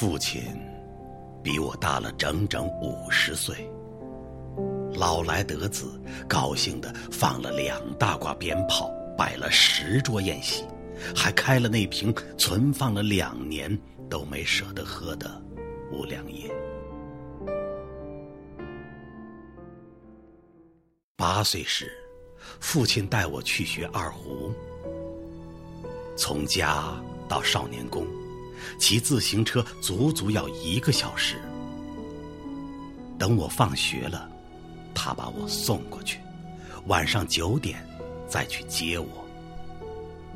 父亲比我大了整整五十岁。老来得子，高兴的放了两大挂鞭炮，摆了十桌宴席，还开了那瓶存放了两年都没舍得喝的五粮液。八岁时，父亲带我去学二胡，从家到少年宫。骑自行车足足要一个小时。等我放学了，他把我送过去，晚上九点再去接我。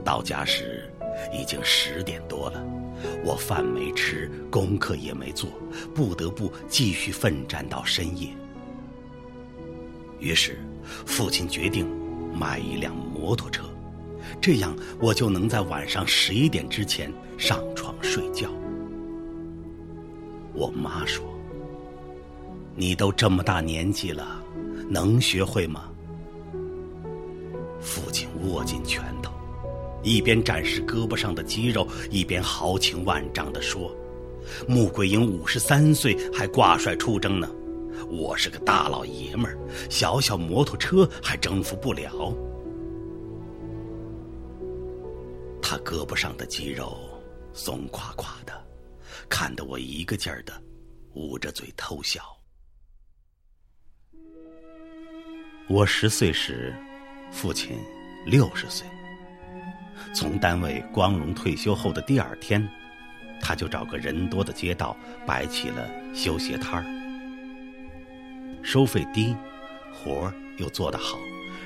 到家时已经十点多了，我饭没吃，功课也没做，不得不继续奋战到深夜。于是，父亲决定买一辆摩托车。这样，我就能在晚上十一点之前上床睡觉。我妈说：“你都这么大年纪了，能学会吗？”父亲握紧拳头，一边展示胳膊上的肌肉，一边豪情万丈地说：“穆桂英五十三岁还挂帅出征呢，我是个大老爷们儿，小小摩托车还征服不了。”他胳膊上的肌肉松垮垮的，看得我一个劲儿的捂着嘴偷笑。我十岁时，父亲六十岁。从单位光荣退休后的第二天，他就找个人多的街道摆起了修鞋摊儿，收费低，活儿又做得好，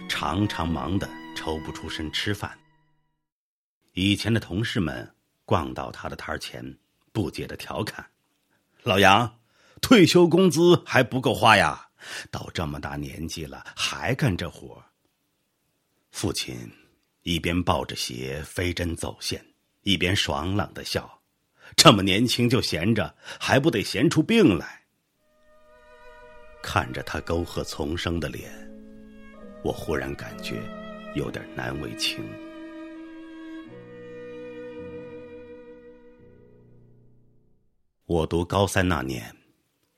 常常忙得抽不出身吃饭。以前的同事们逛到他的摊儿前，不解的调侃：“老杨，退休工资还不够花呀？到这么大年纪了，还干这活？”父亲一边抱着鞋飞针走线，一边爽朗的笑：“这么年轻就闲着，还不得闲出病来？”看着他沟壑丛生的脸，我忽然感觉有点难为情。我读高三那年，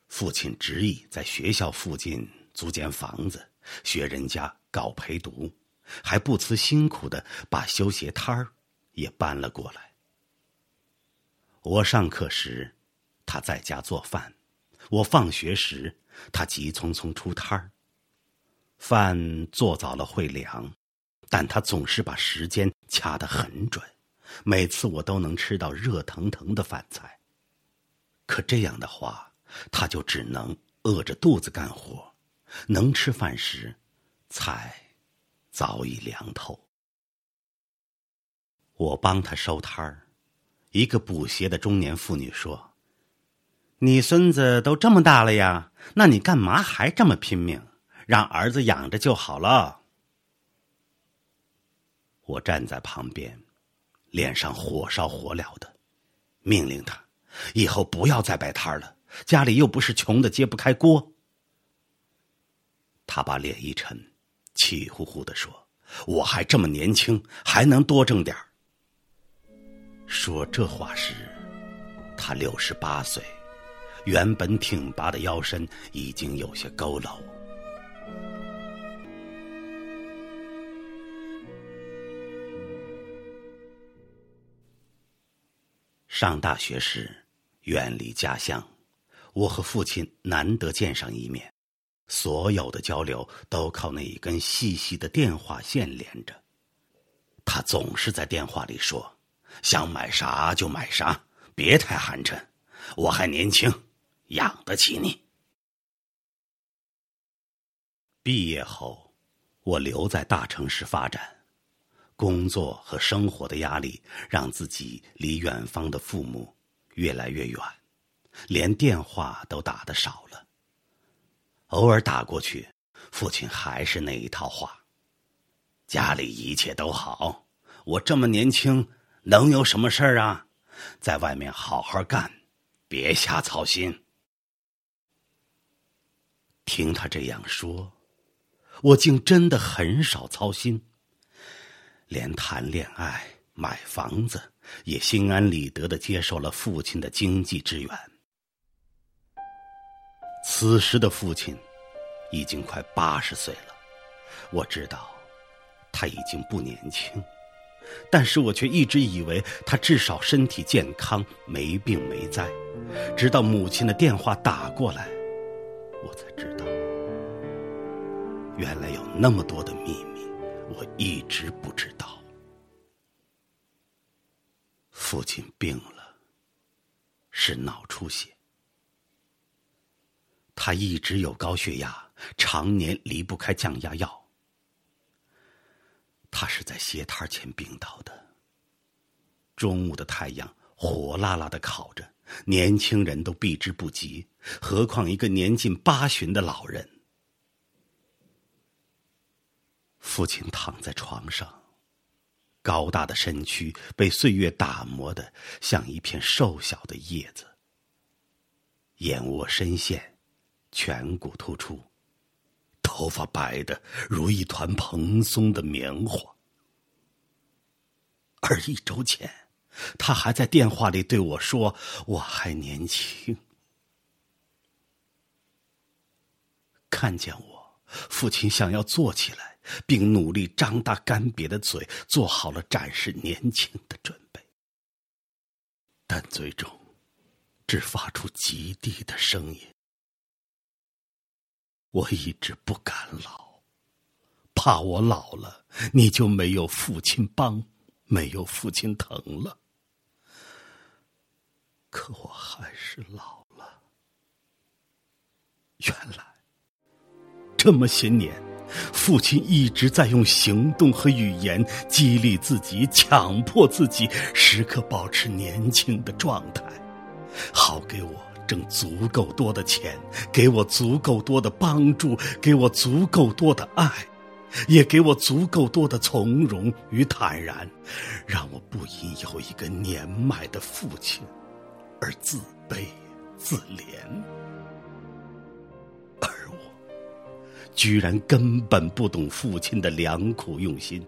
父亲执意在学校附近租间房子，学人家搞陪读，还不辞辛苦的把修鞋摊儿也搬了过来。我上课时，他在家做饭；我放学时，他急匆匆出摊儿。饭做早了会凉，但他总是把时间掐得很准，每次我都能吃到热腾腾的饭菜。可这样的话，他就只能饿着肚子干活，能吃饭时，菜早已凉透。我帮他收摊儿，一个补鞋的中年妇女说：“你孙子都这么大了呀，那你干嘛还这么拼命？让儿子养着就好了。”我站在旁边，脸上火烧火燎的，命令他。以后不要再摆摊了，家里又不是穷的揭不开锅。他把脸一沉，气呼呼的说：“我还这么年轻，还能多挣点说这话时，他六十八岁，原本挺拔的腰身已经有些佝偻。上大学时。远离家乡，我和父亲难得见上一面，所有的交流都靠那一根细细的电话线连着。他总是在电话里说：“想买啥就买啥，别太寒碜，我还年轻，养得起你。”毕业后，我留在大城市发展，工作和生活的压力让自己离远方的父母。越来越远，连电话都打的少了。偶尔打过去，父亲还是那一套话：“家里一切都好，我这么年轻，能有什么事儿啊？在外面好好干，别瞎操心。”听他这样说，我竟真的很少操心，连谈恋爱、买房子，也心安理得的接受了父亲的经济支援。此时的父亲已经快八十岁了，我知道他已经不年轻，但是我却一直以为他至少身体健康，没病没灾。直到母亲的电话打过来，我才知道，原来有那么多的秘密，我一直不知道。父亲病了，是脑出血。他一直有高血压，常年离不开降压药。他是在斜摊前病倒的。中午的太阳火辣辣的烤着，年轻人都避之不及，何况一个年近八旬的老人。父亲躺在床上，高大的身躯被岁月打磨的像一片瘦小的叶子，眼窝深陷。颧骨突出，头发白的如一团蓬松的棉花。而一周前，他还在电话里对我说：“我还年轻。”看见我，父亲想要坐起来，并努力张大干瘪的嘴，做好了展示年轻的准备，但最终只发出极低的声音。我一直不敢老，怕我老了你就没有父亲帮，没有父亲疼了。可我还是老了。原来这么些年，父亲一直在用行动和语言激励自己，强迫自己时刻保持年轻的状态，好给我。挣足够多的钱，给我足够多的帮助，给我足够多的爱，也给我足够多的从容与坦然，让我不因有一个年迈的父亲而自卑自怜。居然根本不懂父亲的良苦用心，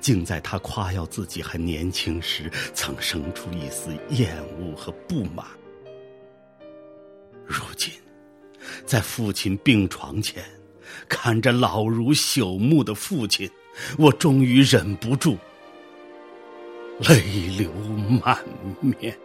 竟在他夸耀自己还年轻时，曾生出一丝厌恶和不满。如今，在父亲病床前，看着老如朽木的父亲，我终于忍不住，泪流满面。